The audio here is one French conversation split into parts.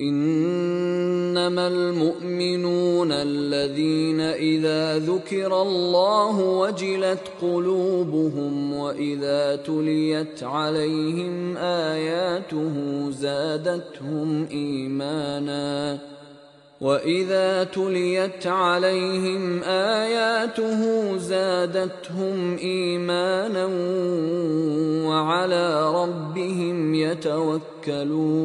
إنما المؤمنون الذين إذا ذكر الله وجلت قلوبهم وإذا تليت عليهم آياته زادتهم إيمانا واذا تليت عليهم اياته زادتهم ايمانا وعلى ربهم يتوكلون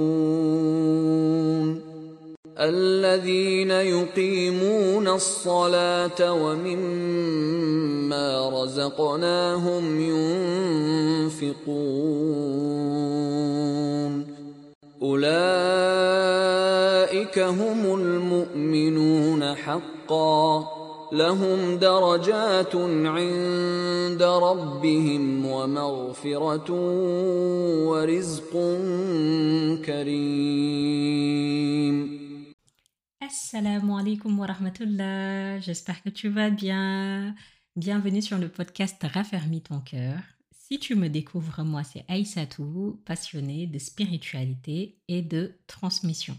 الذين يقيمون الصلاه ومما رزقناهم ينفقون اولئك هم حقا لهم درجات عند ربهم ومغفره ورزق كريم Assalamu alaikum wa rahmatullah, j'espère que tu vas bien. Bienvenue sur le podcast Raffermis ton cœur. Si tu me découvres, moi c'est Aïssatou, passionnée de spiritualité et de transmission.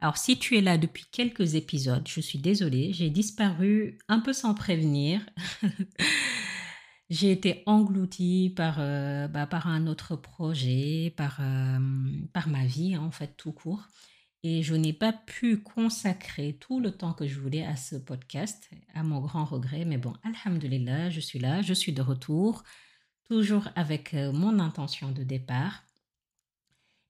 Alors si tu es là depuis quelques épisodes, je suis désolée, j'ai disparu un peu sans prévenir. j'ai été engloutie par, euh, bah, par un autre projet, par, euh, par ma vie en fait tout court. Et je n'ai pas pu consacrer tout le temps que je voulais à ce podcast, à mon grand regret. Mais bon, alhamdulillah, je suis là, je suis de retour, toujours avec euh, mon intention de départ.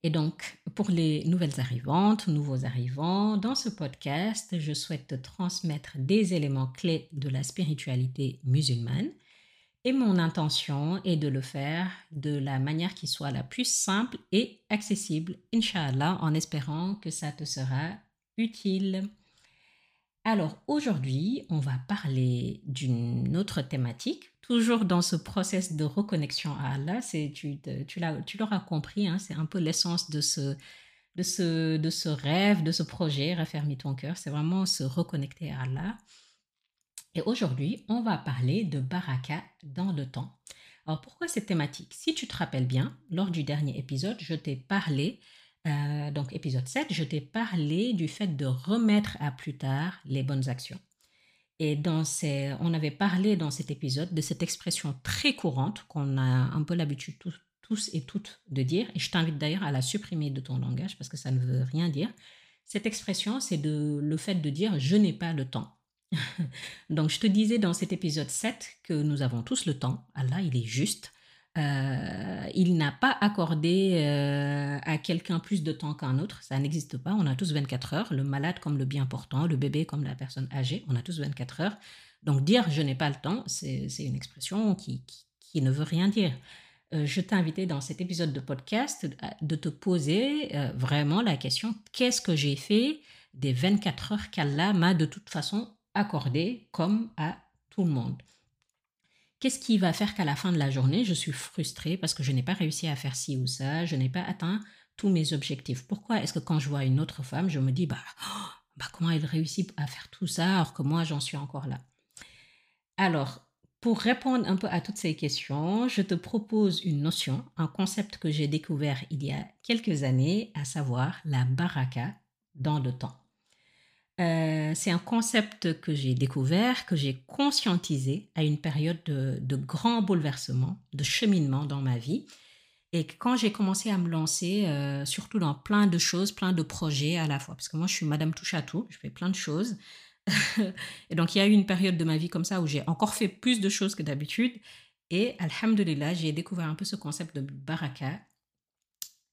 Et donc, pour les nouvelles arrivantes, nouveaux arrivants, dans ce podcast, je souhaite te transmettre des éléments clés de la spiritualité musulmane. Et mon intention est de le faire de la manière qui soit la plus simple et accessible, Inch'Allah, en espérant que ça te sera utile. Alors aujourd'hui, on va parler d'une autre thématique, toujours dans ce process de reconnexion à Allah. Tu, tu l'auras compris, hein, c'est un peu l'essence de ce, de, ce, de ce rêve, de ce projet, Raffermis ton cœur, c'est vraiment se reconnecter à Allah. Et aujourd'hui, on va parler de baraka dans le temps. Alors pourquoi cette thématique? Si tu te rappelles bien, lors du dernier épisode, je t'ai parlé, euh, donc épisode 7, je t'ai parlé du fait de remettre à plus tard les bonnes actions. Et dans ces, on avait parlé dans cet épisode de cette expression très courante qu'on a un peu l'habitude tous, et toutes de dire, et je t'invite d'ailleurs à la supprimer de ton langage parce que ça ne veut rien dire. Cette expression, c'est de, le fait de dire je n'ai pas le temps. Donc, je te disais dans cet épisode 7 que nous avons tous le temps. Allah, il est juste. Euh, il n'a pas accordé euh, à quelqu'un plus de temps qu'un autre. Ça n'existe pas. On a tous 24 heures. Le malade comme le bien portant, le bébé comme la personne âgée. On a tous 24 heures. Donc, dire je n'ai pas le temps, c'est une expression qui, ne veut rien dire. Euh, je t'ai invité dans cet épisode de podcast de te poser vraiment la question qu'est-ce que j'ai fait des 24 heures qu'Allah m'a de toute façon accordé comme à tout le monde? Qu'est-ce qui va faire qu'à la fin de la journée, je suis frustrée parce que je n'ai pas réussi à faire ci ou ça, je n'ai pas atteint tous mes objectifs Pourquoi est-ce que quand je vois une autre femme, je me dis, bah, bah comment elle réussit à faire tout ça alors que moi, j'en suis encore là? Alors, pour répondre un peu à toutes ces questions, je te propose une notion, un concept que j'ai découvert il y a quelques années, à savoir la baraka dans le temps. Euh, c'est un concept que j'ai découvert, que j'ai conscientisé à une période de, de, grand bouleversement, de cheminement dans ma vie. Et quand j'ai commencé à me lancer, euh, surtout dans plein de choses, plein de projets à la fois, parce que moi je suis Madame Touche à tout, je fais plein de choses. et donc il y a eu une période de ma vie comme ça où j'ai encore fait plus de choses que d'habitude. Et alhamdulillah, j'ai découvert un peu ce concept de baraka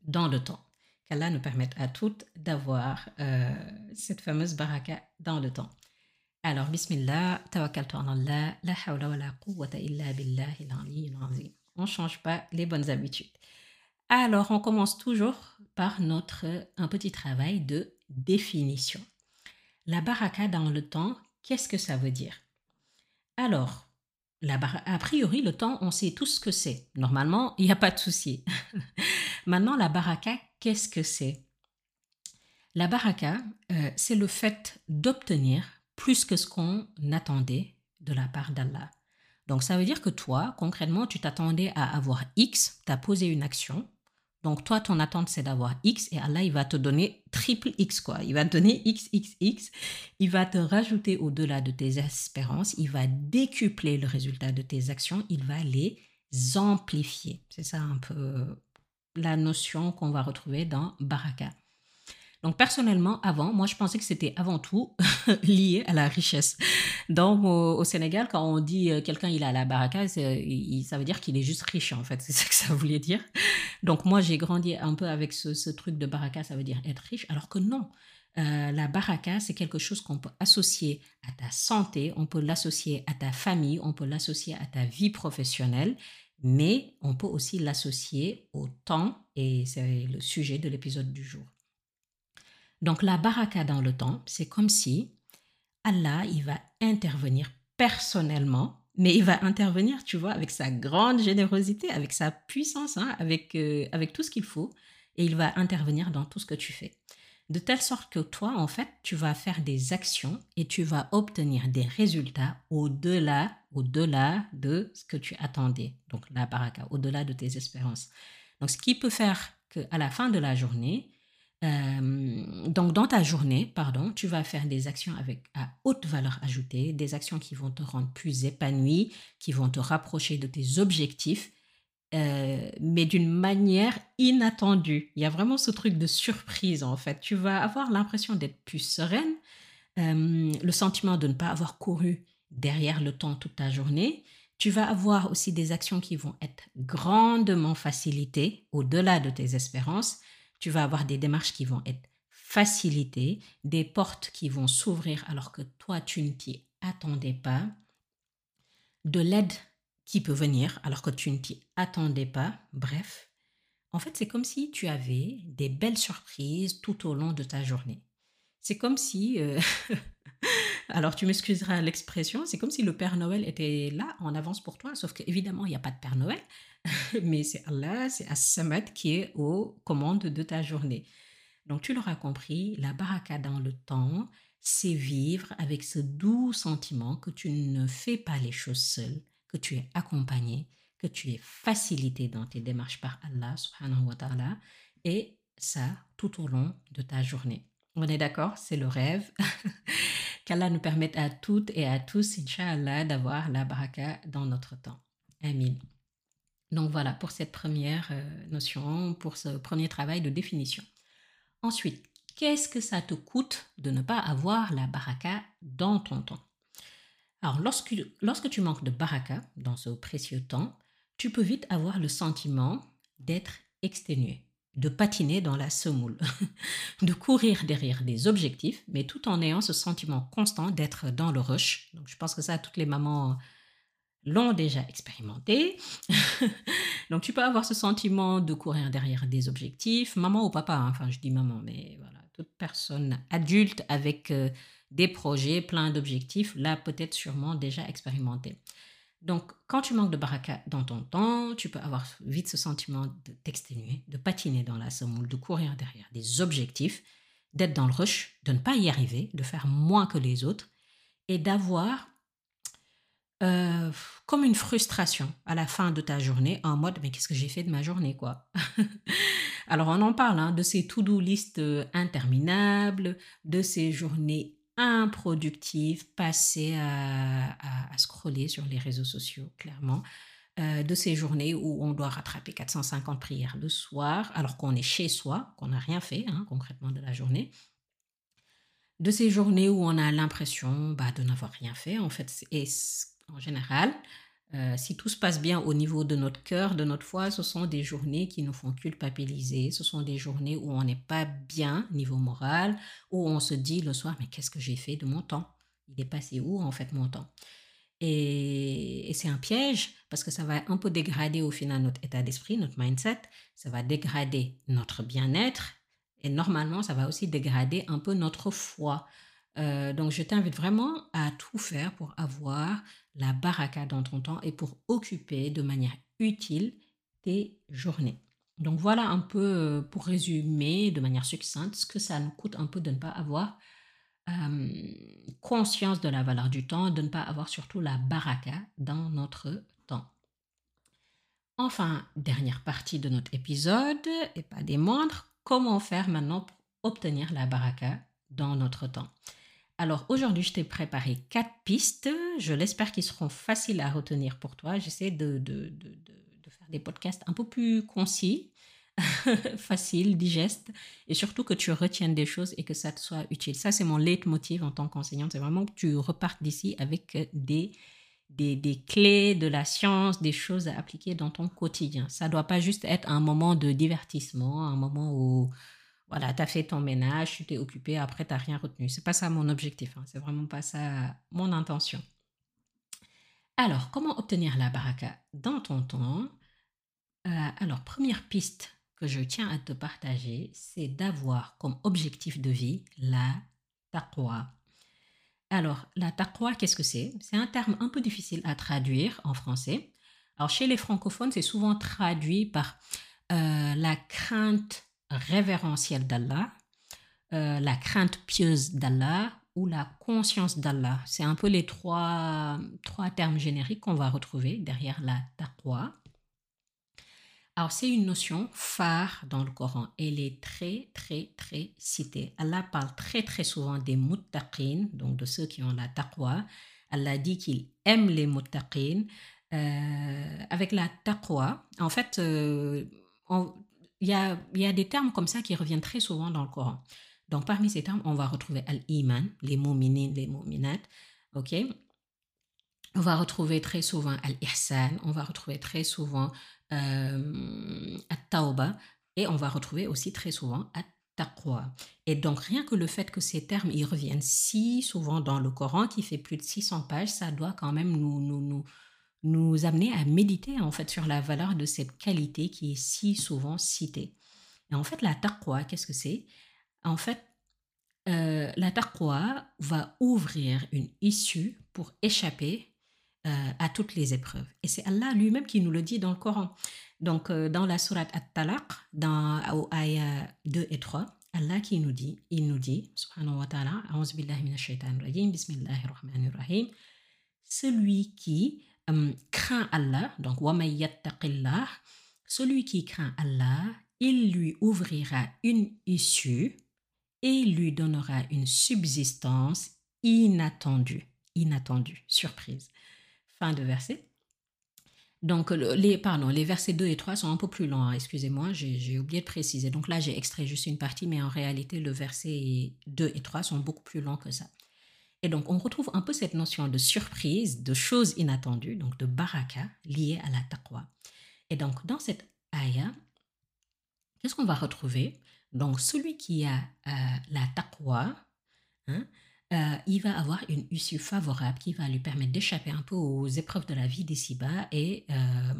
dans le temps qu'Allah nous permette à toutes d'avoir euh, cette fameuse baraka dans le temps. Alors, Bismillah, tawakkaltu Allah, la hawla wa la quwwata illa billahi azim. On ne change pas les bonnes habitudes. Alors, on commence toujours par notre un petit travail de définition. La baraka dans le temps, qu'est-ce que ça veut dire? Alors, a priori, le temps, on sait tout ce que c'est. Normalement, il n'y a pas de souci. Maintenant, la baraka, qu'est-ce que c'est? La baraka, euh, c'est le fait d'obtenir plus que ce qu'on attendait de la part d'Allah. Donc ça veut dire que toi, concrètement, tu t'attendais à avoir X, tu as posé une action. Donc toi, ton attente, c'est d'avoir X et Allah, il va te donner triple X, quoi. Il va te donner XXX. Il va te rajouter au-delà de tes espérances. Il va décupler le résultat de tes actions. Il va les amplifier. C'est ça un peu la notion qu'on va retrouver dans Baraka. Donc personnellement, avant, moi je pensais que c'était avant tout lié à la richesse. Donc au, Sénégal, quand on dit euh, quelqu'un il a la baraka, ça veut dire qu'il est juste riche en fait, c'est ça que ça voulait dire. Donc moi j'ai grandi un peu avec ce, truc de baraka, ça veut dire être riche, alors que non. Euh, la baraka, c'est quelque chose qu'on peut associer à ta santé, on peut l'associer à ta famille, on peut l'associer à ta vie professionnelle, mais on peut aussi l'associer au temps, et c'est le sujet de l'épisode du jour. Donc la baraka dans le temps, c'est comme si Allah, il va intervenir personnellement, mais il va intervenir, tu vois, avec sa grande générosité, avec sa puissance, hein, avec, euh, avec tout ce qu'il faut, et il va intervenir dans tout ce que tu fais. De telle sorte que toi, en fait, tu vas faire des actions et tu vas obtenir des résultats au-delà, au-delà de ce que tu attendais. Donc la baraka, au-delà de tes espérances. Donc ce qui peut faire qu'à la fin de la journée, euh, donc, dans ta journée, pardon, tu vas faire des actions avec à haute valeur ajoutée, des actions qui vont te rendre plus épanoui, qui vont te rapprocher de tes objectifs, euh, mais d'une manière inattendue. Il y a vraiment ce truc de surprise, en fait. Tu vas avoir l'impression d'être plus sereine, euh, le sentiment de ne pas avoir couru derrière le temps toute ta journée. Tu vas avoir aussi des actions qui vont être grandement facilitées au-delà de tes espérances tu vas avoir des démarches qui vont être facilitées, des portes qui vont s'ouvrir alors que toi, tu ne t'y attendais pas, de l'aide qui peut venir alors que tu ne t'y attendais pas. Bref, en fait, c'est comme si tu avais des belles surprises tout au long de ta journée. C'est comme si, euh, alors tu m'excuseras l'expression, c'est comme si le Père Noël était là en avance pour toi, sauf qu'évidemment, il n'y a pas de Père Noël, mais c'est Allah, c'est As-Samad qui est aux commandes de ta journée. Donc tu l'auras compris, la baraka dans le temps, c'est vivre avec ce doux sentiment que tu ne fais pas les choses seul, tu es accompagné, que tu es facilité dans tes démarches par Allah subhanahu wa ta'ala, et ça tout au long de ta journée. On est d'accord, c'est le rêve. Qu'Allah nous permette à toutes et à tous, Inch'Allah, d'avoir la baraka dans notre temps. Amin. Donc voilà pour cette première euh, notion, pour ce premier travail de définition. Ensuite, qu'est-ce que ça te coûte de ne pas avoir la baraka dans ton temps? Alors lorsque, lorsque tu manques de baraka dans ce précieux temps, tu peux vite avoir le sentiment d'être exténué, de patiner dans la semoule, de courir derrière des objectifs, mais tout en ayant ce sentiment constant d'être dans le rush. Donc je pense que ça, toutes les mamans l'ont déjà expérimenté. Donc tu peux avoir ce sentiment de courir derrière des objectifs, maman ou papa, hein. enfin je dis maman, mais voilà, toute personne adulte avec euh, des projets, plein d'objectifs, là peut-être sûrement déjà expérimenté. Donc quand tu manques de baraka dans ton temps, tu peux avoir vite ce sentiment de t'exténuer, de patiner dans la semoule, de courir derrière des objectifs, d'être dans le rush, de ne pas y arriver, de faire moins que les autres et d'avoir euh, comme une frustration à la fin de ta journée en mode mais qu'est-ce que j'ai fait de ma journée quoi? Alors on en parle hein, de ces to-do list euh, interminables de ces journées improductives passées à, à, scroller sur les réseaux sociaux clairement euh, de ces journées où on doit rattraper 450 prières le soir alors qu'on est chez soi qu'on n'a rien fait hein, concrètement de la journée. De ces journées où on a l'impression bah, de n'avoir rien fait en fait et en général, euh, si tout se passe bien au niveau de notre cœur, de notre foi, ce sont des journées qui nous font culpabiliser. Ce sont des journées où on n'est pas bien niveau moral, où on se dit le soir, mais qu'est-ce que j'ai fait de mon temps? Il est passé où en fait mon temps? Et, c'est un piège parce que ça va un peu dégrader au final notre état d'esprit, notre mindset. Ça va dégrader notre bien-être. Et normalement, ça va aussi dégrader un peu notre foi. Euh, donc, je t'invite vraiment à tout faire pour avoir la baraka dans ton temps et pour occuper de manière utile tes journées. Donc, voilà un peu euh, pour résumer de manière succincte ce que ça nous coûte un peu de ne pas avoir euh, conscience de la valeur du temps, de ne pas avoir surtout la baraka dans notre temps. Enfin, dernière partie de notre épisode, et pas des moindres, comment faire maintenant pour obtenir la baraka dans notre temps? Alors aujourd'hui, je t'ai préparé quatre pistes. Je l'espère qu'ils seront faciles à retenir pour toi. J'essaie de, de, de, de, faire des podcasts un peu plus concis, faciles, digestes, et surtout que tu retiennes des choses et que ça te soit utile. Ça, c'est mon leitmotiv en tant qu'enseignante. C'est vraiment que tu repartes d'ici avec des, des, des, clés de la science, des choses à appliquer dans ton quotidien. Ça ne doit pas juste être un moment de divertissement, un moment où voilà, tu as fait ton ménage, tu t'es occupé, après, tu n'as rien retenu. C'est pas ça mon objectif, hein. c'est vraiment pas ça mon intention. Alors, comment obtenir la baraka dans ton temps? Euh, Alors, première piste que je tiens à te partager, c'est d'avoir comme objectif de vie la taqwa. Alors, la taqwa, qu'est-ce que c'est? C'est un terme un peu difficile à traduire en français. Alors, chez les francophones, c'est souvent traduit par euh, la crainte révérentielle d'Allah, euh, la crainte pieuse d'Allah ou la conscience d'Allah. C'est un peu les trois, trois termes génériques qu'on va retrouver derrière la taqwa. Alors, c'est une notion phare dans le Coran. Elle est très, très, très citée. Allah parle très, très souvent des muttaqin, donc de ceux qui ont la taqwa. Allah dit qu'il aime les muttaqin. Euh, avec la taqwa, en fait, euh, il y a, y a, des termes comme ça qui reviennent très souvent dans le Coran. Donc, parmi ces termes, on va retrouver al-iman, les mu'minin, les mu'minat. OK? On va retrouver très souvent al-ihsan. On va retrouver très souvent euh, at-tauba et on va retrouver aussi très souvent at-taqwa. Et donc rien que le fait que ces termes y reviennent si souvent dans le Coran qui fait plus de 600 pages, ça doit quand même nous, nous, nous amener à méditer en fait sur la valeur de cette qualité qui est si souvent citée. Et en fait la taqwa, qu'est-ce que c'est? En fait, euh, la taqwa va ouvrir une issue pour échapper euh, à toutes les épreuves. Et c'est Allah lui-même qui nous le dit dans le Coran. Donc, euh, dans la sourate At-Talaq, dans au ayah 2 et 3, Allah qui nous dit, il nous dit, wa ta'ala, rahim, celui qui euh, craint Allah, donc celui qui craint Allah, il lui ouvrira une issue et lui donnera une subsistance inattendue, inattendue, surprise. Fin de verset. Donc, les, pardon, les versets 2 et 3 sont un peu plus longs, hein, excusez-moi, j'ai oublié de préciser. Donc là, j'ai extrait juste une partie, mais en réalité, le verset 2 et 3 sont beaucoup plus longs que ça. Et donc, on retrouve un peu cette notion de surprise, de choses inattendues, donc de baraka, liée à la taqwa. Et donc, dans cette ayah, qu'est-ce qu'on va retrouver? Donc, celui qui a euh, la taqwa, hein, euh, il va avoir une issue favorable qui va lui permettre d'échapper un peu aux épreuves de la vie d'ici-bas et, euh,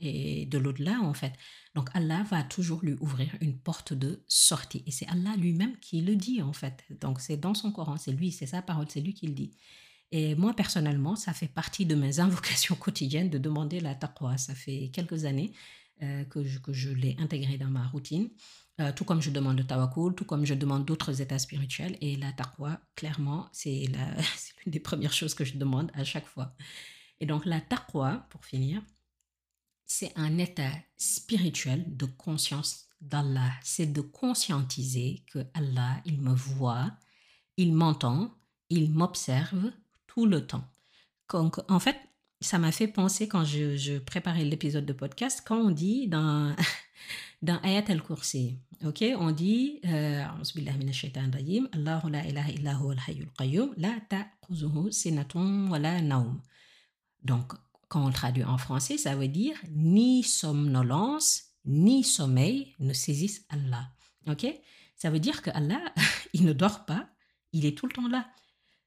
et de l'au-delà, en fait. Donc Allah va toujours lui ouvrir une porte de sortie. Et c'est Allah lui-même qui le dit, en fait. Donc c'est dans son Coran, c'est lui, c'est sa parole, c'est lui qui le dit. Et moi, personnellement, ça fait partie de mes invocations quotidiennes de demander la taqwa. Ça fait quelques années euh, que je, que je l'ai intégré dans ma routine. Euh, tout comme je demande le tawakul, tout comme je demande d'autres états spirituels. Et la taqwa, clairement, c'est l'une des premières choses que je demande à chaque fois. Et donc la taqwa, pour finir, c'est un état spirituel de conscience d'Allah. C'est de conscientiser que Allah, il me voit, il m'entend, il m'observe tout le temps. Donc, en fait, ça m'a fait penser quand je, préparais l'épisode de podcast, quand on dit dans dans Ayat al-Kursi. Ok, on dit euh, la ilaha la sinatun wa quand on traduit en français, ça veut dire ni somnolence ni sommeil ne saisissent Allah. Ok, ça veut dire que Allah, il ne dort pas, il est tout le temps là.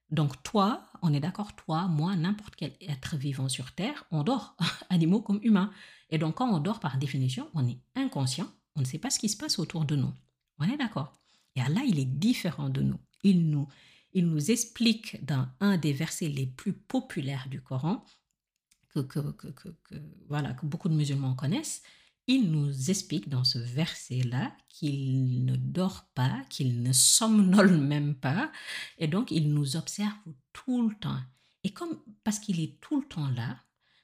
Donc toi, on est d'accord, toi, moi, n'importe quel être vivant sur Terre, on dort, animaux comme humains. Et donc, quand on dort, par définition, on est inconscient, on ne sait pas ce qui se passe autour de nous. On est d'accord? Et Allah, il est différent de nous. Il nous, il nous explique dans un des versets les plus populaires du Coran, que, voilà, que beaucoup de musulmans connaissent, il nous explique dans ce verset-là qu'il ne dort pas, qu'il ne somnole même pas, et donc il nous observe tout le temps. Et comme parce qu'il est tout le temps là,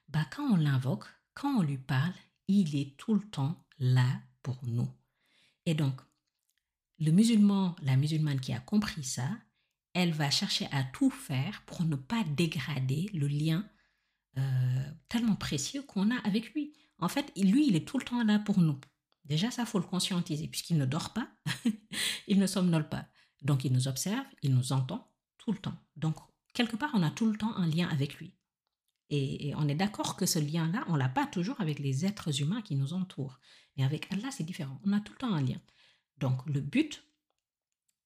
bah quand on l'invoque, quand on lui parle, il est tout le temps là pour nous. Et donc, le musulman, la musulmane qui a compris ça, elle va chercher à tout faire pour ne pas dégrader le lien euh, tellement précieux qu'on a avec lui. En fait, lui, il est tout le temps là pour nous. Déjà, ça, faut le conscientiser, puisqu'il ne dort pas, il ne somnole pas. Donc, il nous observe, il nous entend tout le temps. Donc, quelque part, on a tout le temps un lien avec lui. Et, on est d'accord que ce lien-là, on l'a pas toujours avec les êtres humains qui nous entourent. Mais avec Allah, c'est différent. On a tout le temps un lien. Donc, le but,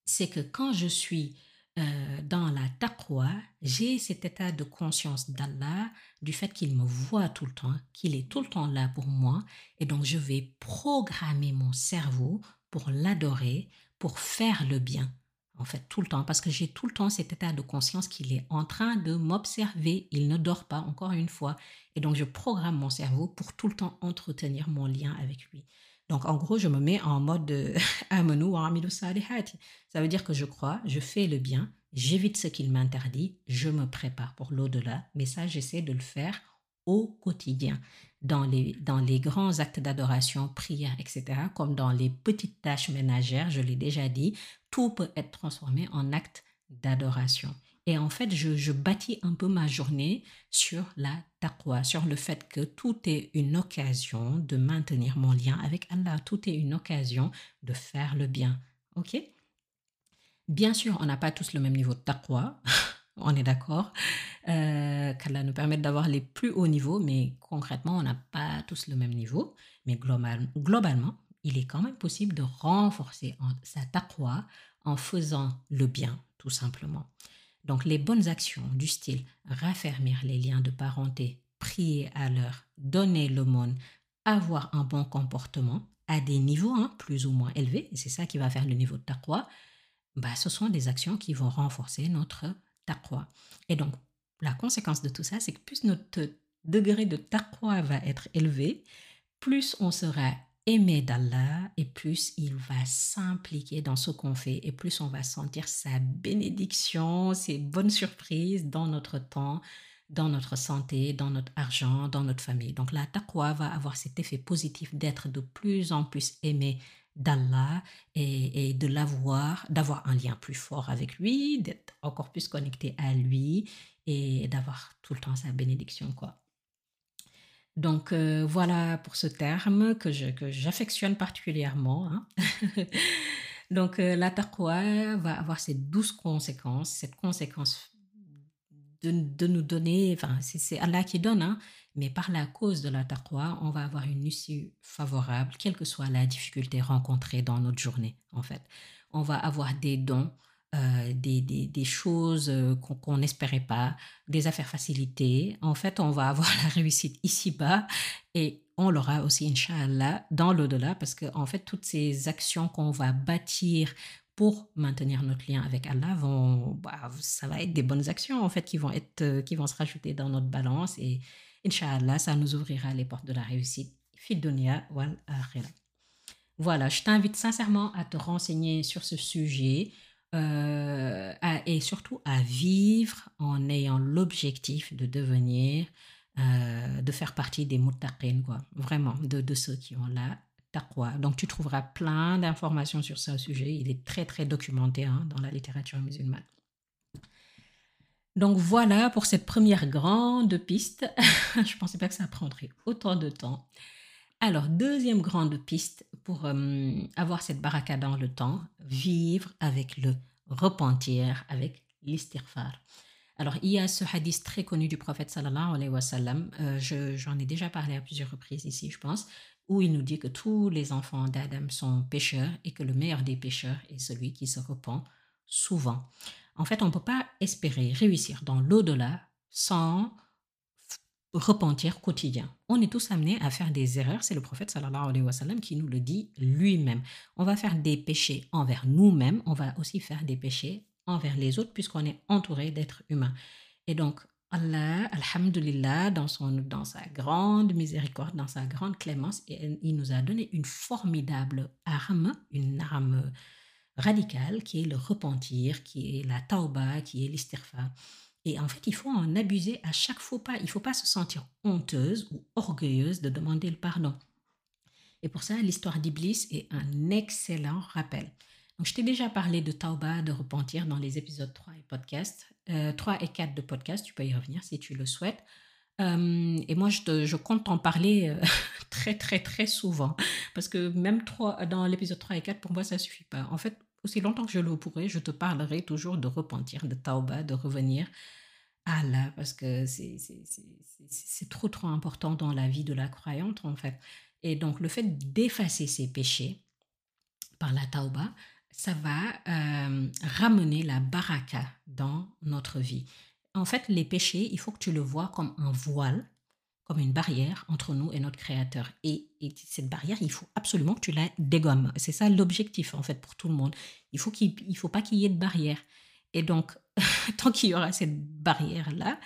c'est que quand je suis euh, dans la taqwa, j'ai cet état de conscience d'Allah, du fait qu'il me voit tout le temps, qu'il est tout le temps là pour moi, et donc je vais programmer mon cerveau pour l'adorer, pour faire le bien, en fait, tout le temps, parce que j'ai tout le temps cet état de conscience qu'il est en train de m'observer, il ne dort pas, encore une fois, et donc je programme mon cerveau pour tout le temps entretenir mon lien avec lui. Donc, en gros, je me mets en mode amenu wa Ça veut dire que je crois, je fais le bien, j'évite ce qu'il m'interdit, je me prépare pour l'au-delà. Mais ça, j'essaie de le faire au quotidien, dans les, dans les grands actes d'adoration, prière, etc., comme dans les petites tâches ménagères, je l'ai déjà dit, tout peut être transformé en acte d'adoration. Et en fait, je, bâtis un peu ma journée sur la taqwa, sur le fait que tout est une occasion de maintenir mon lien avec Allah, tout est une occasion de faire le bien. OK? Bien sûr, on n'a pas tous le même niveau de taqwa, on est d'accord, euh, qu'Allah nous permette d'avoir les plus hauts niveaux, mais concrètement, on n'a pas tous le même niveau. Mais globalement, il est quand même possible de renforcer sa taqwa en faisant le bien, tout simplement. Donc les bonnes actions du style raffermir les liens de parenté, prier à l'heure, donner l'aumône, avoir un bon comportement à des niveaux hein, plus ou moins élevés, et c'est ça qui va faire le niveau de taqwa, bah, ce sont des actions qui vont renforcer notre taqwa. Et donc, la conséquence de tout ça, c'est que plus notre degré de taqwa va être élevé, plus on sera aimer d'Allah et plus il va s'impliquer dans ce qu'on fait et plus on va sentir sa bénédiction, ses bonnes surprises dans notre temps, dans notre santé, dans notre argent, dans notre famille. Donc la taqwa va avoir cet effet positif d'être de plus en plus aimé d'Allah et, et, de l'avoir, d'avoir un lien plus fort avec lui, d'être encore plus connecté à lui et d'avoir tout le temps sa bénédiction, quoi. Donc euh, voilà pour ce terme que j'affectionne particulièrement. Hein. Donc euh, la taqwa va avoir ces douze conséquences, cette conséquence de, nous donner, enfin c'est Allah qui donne, hein, mais par la cause de la taqwa, on va avoir une issue favorable, quelle que soit la difficulté rencontrée dans notre journée en fait. On va avoir des dons, euh, des, choses euh, qu'on n'espérait pas, des affaires facilitées. En fait, on va avoir la réussite ici-bas et on l'aura aussi, Inch'Allah, dans l'au-delà, parce que en fait, toutes ces actions qu'on va bâtir pour maintenir notre lien avec Allah vont, bah, ça va être des bonnes actions en fait qui vont être, euh, qui vont se rajouter dans notre balance et Inch'Allah, ça nous ouvrira les portes de la réussite. Fidonia wal Voilà, je t'invite sincèrement à te renseigner sur ce sujet. Euh, et surtout à vivre en ayant l'objectif de devenir, euh, de faire partie des muttaqin, quoi. Vraiment, de, ceux qui ont la taqwa. Donc, tu trouveras plein d'informations sur ce sujet. Il est très, très documenté hein, dans la littérature musulmane. Donc voilà pour cette première grande piste. Je ne pensais pas que ça prendrait autant de temps. Alors, deuxième grande piste pour euh, avoir cette baraka dans le temps, vivre avec le repentir, avec l'istighfar. Alors, il y a ce hadith très connu du prophète sallallahu alayhi wa sallam, euh, j'en ai déjà parlé à plusieurs reprises ici, je pense, où il nous dit que tous les enfants d'Adam sont pécheurs et que le meilleur des pécheurs est celui qui se repent souvent. En fait, on ne peut pas espérer réussir dans l'au-delà sans repentir quotidien. On est tous amenés à faire des erreurs, c'est le prophète sallallahu alayhi wa sallam qui nous le dit lui-même. On va faire des péchés envers nous-mêmes, on va aussi faire des péchés envers les autres puisqu'on est entouré d'êtres humains. Et donc Allah, alhamdulillah, dans, son, dans sa grande miséricorde, dans sa grande clémence, il nous a donné une formidable arme, une arme radicale qui est le repentir, qui est la tauba, qui est l'istighfar. Et en fait, il faut en abuser à chaque fois pas. Il ne faut pas se sentir honteuse ou orgueilleuse de demander le pardon. Et pour ça, l'histoire d'Iblis est un excellent rappel. je t'ai déjà parlé de tauba, de repentir dans les épisodes 3 et podcast, 3 et 4 de podcast, tu peux y revenir si tu le souhaites. et moi, je, compte t'en parler très, très, très souvent. Parce que même 3, dans l'épisode 3 et 4, pour moi, ça suffit pas. En fait, aussi longtemps que je le pourrai, je te parlerai toujours de repentir, de tauba, de revenir à Allah, parce que c'est trop, trop important dans la vie de la croyante, en fait. Et donc, le fait d'effacer ses péchés par la tauba, ça va euh, ramener la baraka dans notre vie. En fait, les péchés, il faut que tu le vois comme un voile, comme une barrière entre nous et notre Créateur. Et, cette barrière, il faut absolument que tu la dégommes. C'est ça l'objectif, en fait, pour tout le monde. Il faut qu'il il faut pas qu'il y ait de barrière. Et donc, tant qu'il y aura cette barrière-là,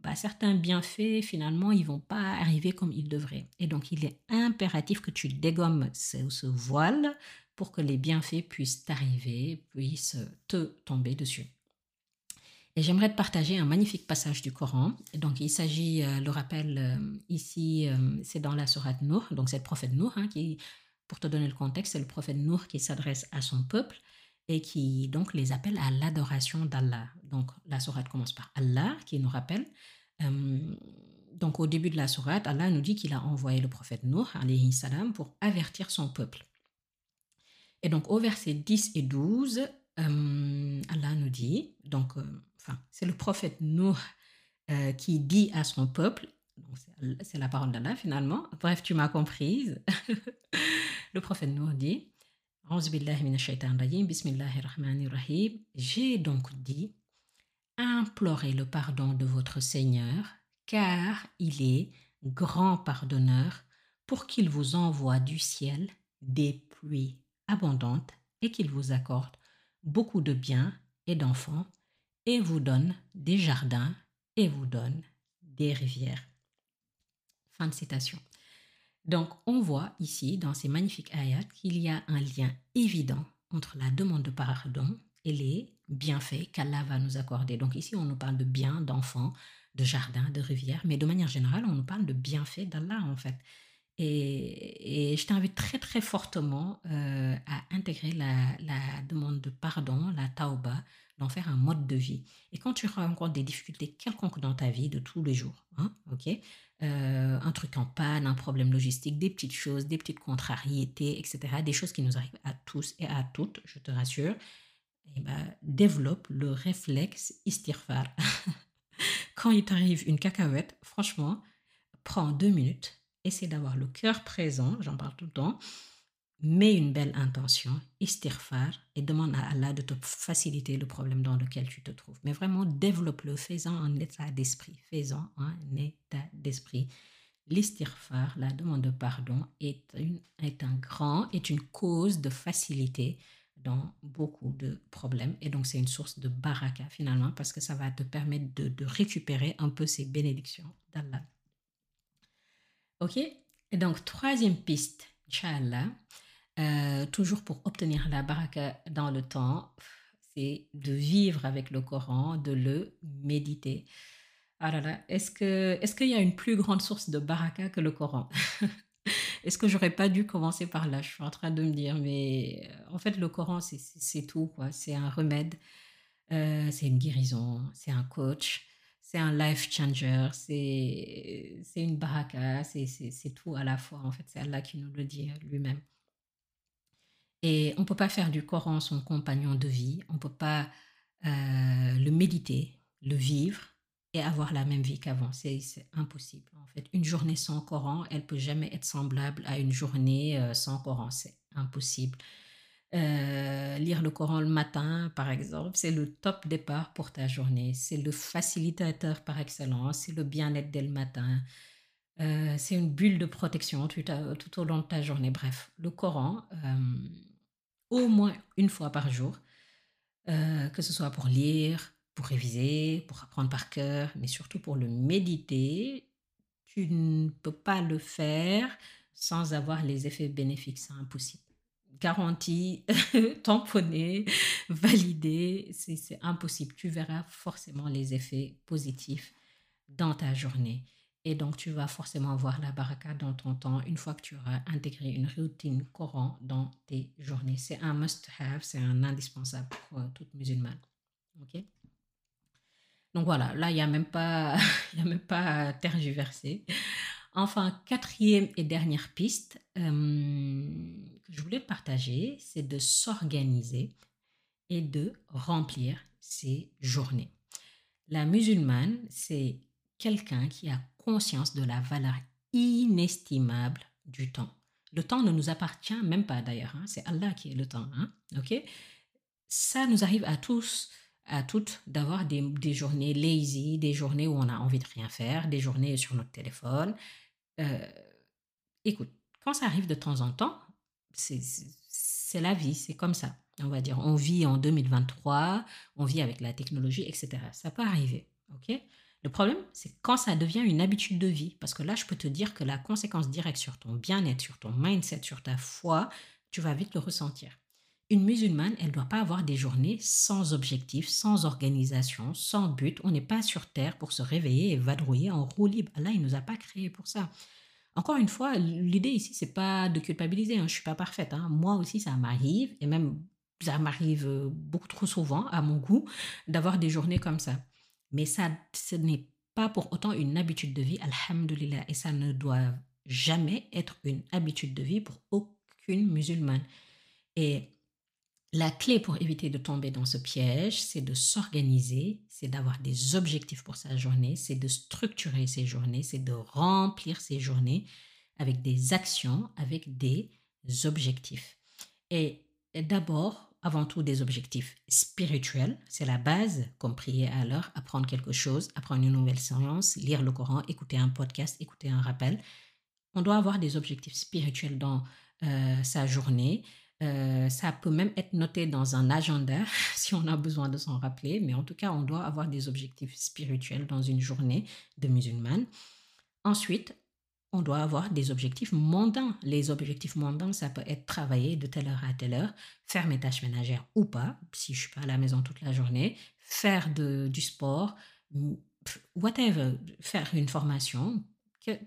bah, certains bienfaits, finalement, ils vont pas arriver comme ils devraient. Et donc, il est impératif que tu dégommes ce, voile pour que les bienfaits puissent t'arriver, puissent te tomber dessus. Et j'aimerais te partager un magnifique passage du Coran. Donc, il s'agit, euh, le rappel euh, ici, euh, c'est dans la sourate Nour. Donc, c'est le prophète Nour hein, qui, pour te donner le contexte, c'est le prophète Nour qui s'adresse à son peuple et qui donc les appelle à l'adoration d'Allah. Donc, la sourate commence par Allah qui nous rappelle donc au début de la sourate, Allah nous dit qu'il a envoyé le prophète Nour salam pour avertir son peuple. Et donc au verset 10 et 12, Allah nous dit, donc c'est le prophète Nour euh, qui dit à son peuple, c'est la parole d'Allah finalement, bref tu m'as comprise, le prophète Nour dit, j'ai donc dit implorez le pardon de votre Seigneur, car il est grand pardonneur, pour qu'il vous envoie du ciel des pluies abondantes et qu'il vous accorde beaucoup de biens et d'enfants, et vous donne des jardins et vous donne des rivières. Fin de citation. Donc, on voit ici, dans ces magnifiques ayats, qu'il y a un lien évident entre la demande de pardon et les bienfaits qu'Allah va nous accorder. Donc ici, on nous parle de biens, d'enfants, de jardins, de rivières, mais de manière générale, on nous parle de bienfaits d'Allah en fait. Et, je t'invite très très fortement euh, à intégrer la, demande de pardon, la tauba, d'en faire un mode de vie. Et quand tu rencontres des difficultés quelconques dans ta vie de tous les jours, hein, euh, un truc en panne, un problème logistique, des petites choses, des petites contrariétés, etc., des choses qui nous arrivent à tous et à toutes, je te rassure, eh ben, développe le réflexe istirfar. Quand il t'arrive une cacahuète, franchement, prends deux minutes, essaie d'avoir le cœur présent, j'en parle tout le temps, mets une belle intention, istirfar, et demande à Allah de te faciliter le problème dans lequel tu te trouves. Mais vraiment, développe-le, fais-en un état d'esprit, fais-en un état d'esprit. L'istirfar, la demande de pardon, est, est un grand, est une cause de facilité dans beaucoup de problèmes. Et donc, c'est une source de baraka finalement, parce que ça va te permettre de, récupérer un peu ces bénédictions d'Allah. Ok? Et donc, troisième piste, Inch'Allah, euh, toujours pour obtenir la baraka dans le temps, c'est de vivre avec le Coran, de le méditer. Ah là, est-ce qu'il est qu'il y a une plus grande source de baraka que le Coran? Est-ce que j'aurais pas dû commencer par là? Je suis en train de me dire, mais euh, en fait, le Coran, c'est tout, quoi. C'est un remède, euh, c'est une guérison, c'est un coach, c'est un life changer, c'est une baraka, c'est tout à la fois. En fait, c'est Allah qui nous le dit lui-même. Et on ne peut pas faire du Coran son compagnon de vie, on ne peut pas le méditer, le vivre et avoir la même vie qu'avant. C'est impossible. En fait, une journée sans Coran, elle peut jamais être semblable à une journée euh, sans Coran. C'est impossible. Euh, lire le Coran le matin, par exemple, c'est le top départ pour ta journée. C'est le facilitateur par excellence. C'est le bien-être dès le matin. Euh, c'est une bulle de protection tout, au long de ta journée. Bref, le Coran, au moins une fois par jour, que ce soit pour lire, pour réviser, pour apprendre par cœur, mais surtout pour le méditer, tu ne peux pas le faire sans avoir les effets bénéfiques. C'est impossible. Garantie, tamponné, validé, c'est impossible. Tu verras forcément les effets positifs dans ta journée. Et donc, tu vas forcément avoir la baraka dans ton temps une fois que tu auras intégré une routine Coran dans tes journées. C'est un must-have, c'est un indispensable pour euh, toute musulmane. OK? Donc voilà, là, il n'y a même pas, y a même pas à tergiverser. Enfin, quatrième et dernière piste euh, que je voulais partager, c'est de s'organiser et de remplir ses journées. La musulmane, c'est quelqu'un qui a conscience de la valeur inestimable du temps. Le temps ne nous appartient même pas d'ailleurs, hein. c'est Allah qui est le temps. Hein. Ça nous arrive à tous, à toutes, d'avoir des, des, journées lazy, des journées où on a envie de rien faire, des journées sur notre téléphone. Euh, écoute, quand ça arrive de temps en temps, c'est la vie, c'est comme ça. On va dire, on vit en 2023, on vit avec la technologie, etc. Ça peut arriver, ok? Le problème, c'est quand ça devient une habitude de vie, parce que là, je peux te dire que la conséquence directe sur ton bien-être, sur ton mindset, sur ta foi, tu vas vite le ressentir. Une musulmane, elle ne doit pas avoir des journées sans objectif, sans organisation, sans but. On n'est pas sur terre pour se réveiller et vadrouiller en roue libre. Allah, il ne nous a pas créés pour ça. Encore une fois, l'idée ici, c'est pas de culpabiliser. Hein. Je suis pas parfaite. Hein. Moi aussi, ça m'arrive, et même ça m'arrive beaucoup trop souvent, à mon goût, d'avoir des journées comme ça. Mais ça, ce n'est pas pour autant une habitude de vie, alhamdulillah, et ça ne doit jamais être une habitude de vie pour aucune musulmane. Et la clé pour éviter de tomber dans ce piège, c'est de s'organiser, c'est d'avoir des objectifs pour sa journée, c'est de structurer ses journées, c'est de remplir ses journées avec des actions, avec des objectifs. Et d'abord, avant tout, des objectifs spirituels, c'est la base, comme prier à l'heure, apprendre quelque chose, apprendre une nouvelle science, lire le Coran, écouter un podcast, écouter un rappel. On doit avoir des objectifs spirituels dans euh, sa journée. Euh, ça peut même être noté dans un agenda si on a besoin de s'en rappeler, mais en tout cas, on doit avoir des objectifs spirituels dans une journée de musulmane. Ensuite, on doit avoir des objectifs mondains. Les objectifs mondains, ça peut être travailler de telle heure à telle heure, faire mes tâches ménagères ou pas, si je suis pas à la maison toute la journée, faire du sport, whatever, faire une formation,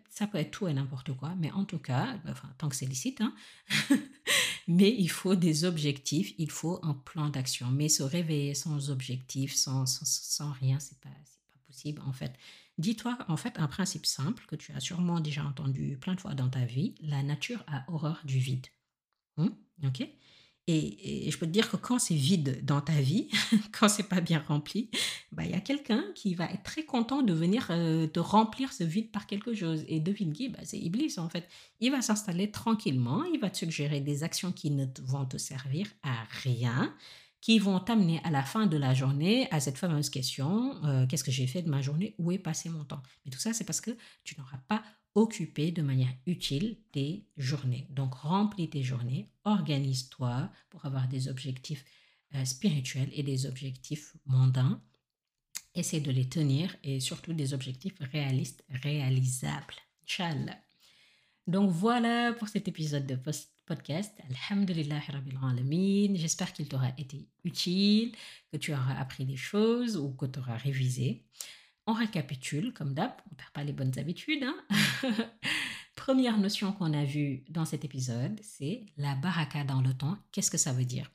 ça peut être tout et n'importe quoi, mais en tout cas, tant que c'est licite, hein, mais il faut des objectifs, il faut un plan d'action. Mais se réveiller sans objectif, sans rien, c'est pas, pas possible en fait. Dis-toi en fait un principe simple que tu as sûrement déjà entendu plein de fois dans ta vie la nature a horreur du vide. Hmm? ok? Et, je peux te dire que quand c'est vide dans ta vie, quand c'est pas bien rempli, bah il y a quelqu'un qui va être très content de venir euh, te remplir ce vide par quelque chose. Et devine qui? Bah, C'est Iblis en fait. Il va s'installer tranquillement, il va te suggérer des actions qui ne vont te servir à rien, qui vont t'amener à la fin de la journée à cette fameuse question euh, qu'est-ce que j'ai fait de ma journée? Où est passé mon temps? Mais tout ça, c'est parce que tu n'auras pas occuper de manière utile tes journées. Donc remplis tes journées, organise-toi pour avoir des objectifs euh, spirituels et des objectifs mondains. Essaie de les tenir et surtout des objectifs réalistes, réalisables. Inch'Allah. Donc voilà pour cet épisode de podcast. Alhamdulillah J'espère qu'il t'aura été utile, que tu auras appris des choses ou que tu auras révisé. On récapitule, comme d'hab, on ne perd pas les bonnes habitudes. Hein. Première notion qu'on a vue dans cet épisode, c'est la baraka dans le temps. Qu'est-ce que ça veut dire?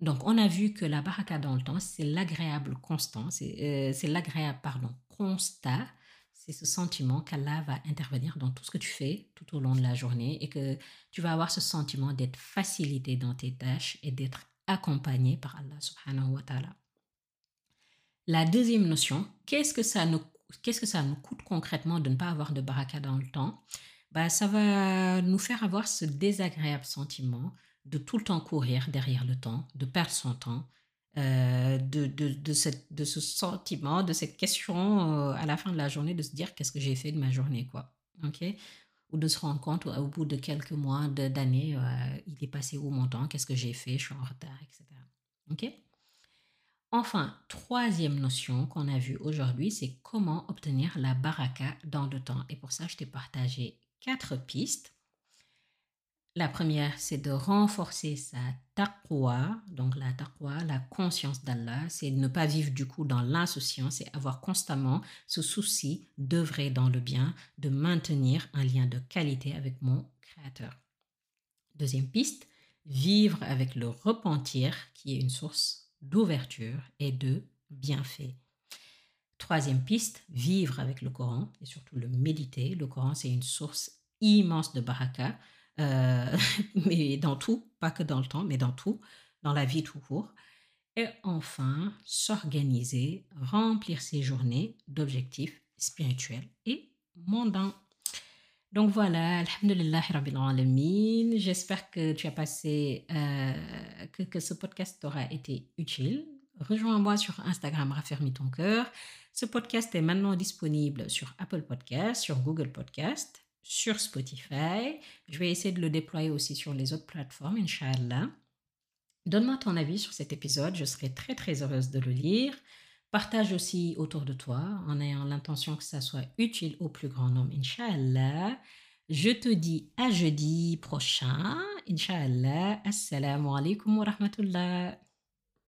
Donc, on a vu que la baraka dans le temps, c'est l'agréable constant, c'est euh, l'agréable, pardon, constat. C'est ce sentiment qu'Allah va intervenir dans tout ce que tu fais tout au long de la journée et que tu vas avoir ce sentiment d'être facilité dans tes tâches et d'être accompagné par Allah subhanahu wa ta'ala. La deuxième notion, qu'est-ce que ça nous, qu'est-ce que ça nous coûte concrètement de ne pas avoir de baraka dans le temps? Bah, Ça va nous faire avoir ce désagréable sentiment de tout le temps courir derrière le temps, de perdre son temps, euh, de, de, de, cette, de ce sentiment, de cette question euh, à la fin de la journée, de se dire qu'est-ce que j'ai fait de ma journée, quoi. ok? Ou de se rendre compte au bout de quelques mois, d'années, euh, il est passé où mon temps, qu'est-ce que j'ai fait, je suis en retard, etc. ok? Enfin, troisième notion qu'on a vue aujourd'hui, c'est comment obtenir la baraka dans le temps. Et pour ça, je t'ai partagé quatre pistes. La première, c'est de renforcer sa taqwa, donc la taqwa, la conscience d'Allah, c'est ne pas vivre du coup dans l'insouciance et avoir constamment ce souci d'œuvrer dans le bien, de maintenir un lien de qualité avec mon Créateur. Deuxième piste, vivre avec le repentir qui est une source d'ouverture et de bienfait. Troisième piste, vivre avec le Coran et surtout le méditer. Le Coran, c'est une source immense de baraka, euh, mais dans tout, pas que dans le temps, mais dans tout, dans la vie tout court. Et enfin, s'organiser, remplir ses journées d'objectifs spirituels et mondains. Donc voilà, Alhamdulillah Rabbil Alamin. J'espère que tu as passé, euh, que, que, ce podcast t'aura été utile. Rejoins-moi sur Instagram, Raffermi ton cœur. Ce podcast est maintenant disponible sur Apple Podcast, sur Google Podcast, sur Spotify. Je vais essayer de le déployer aussi sur les autres plateformes, Inch'Allah. Donne-moi ton avis sur cet épisode, je serai très très heureuse de le lire. Partage aussi autour de toi en ayant l'intention que ça soit utile au plus grand nombre, Inch'Allah. Je te dis à jeudi prochain, Inch'Allah. Assalamu alaikum wa rahmatullah.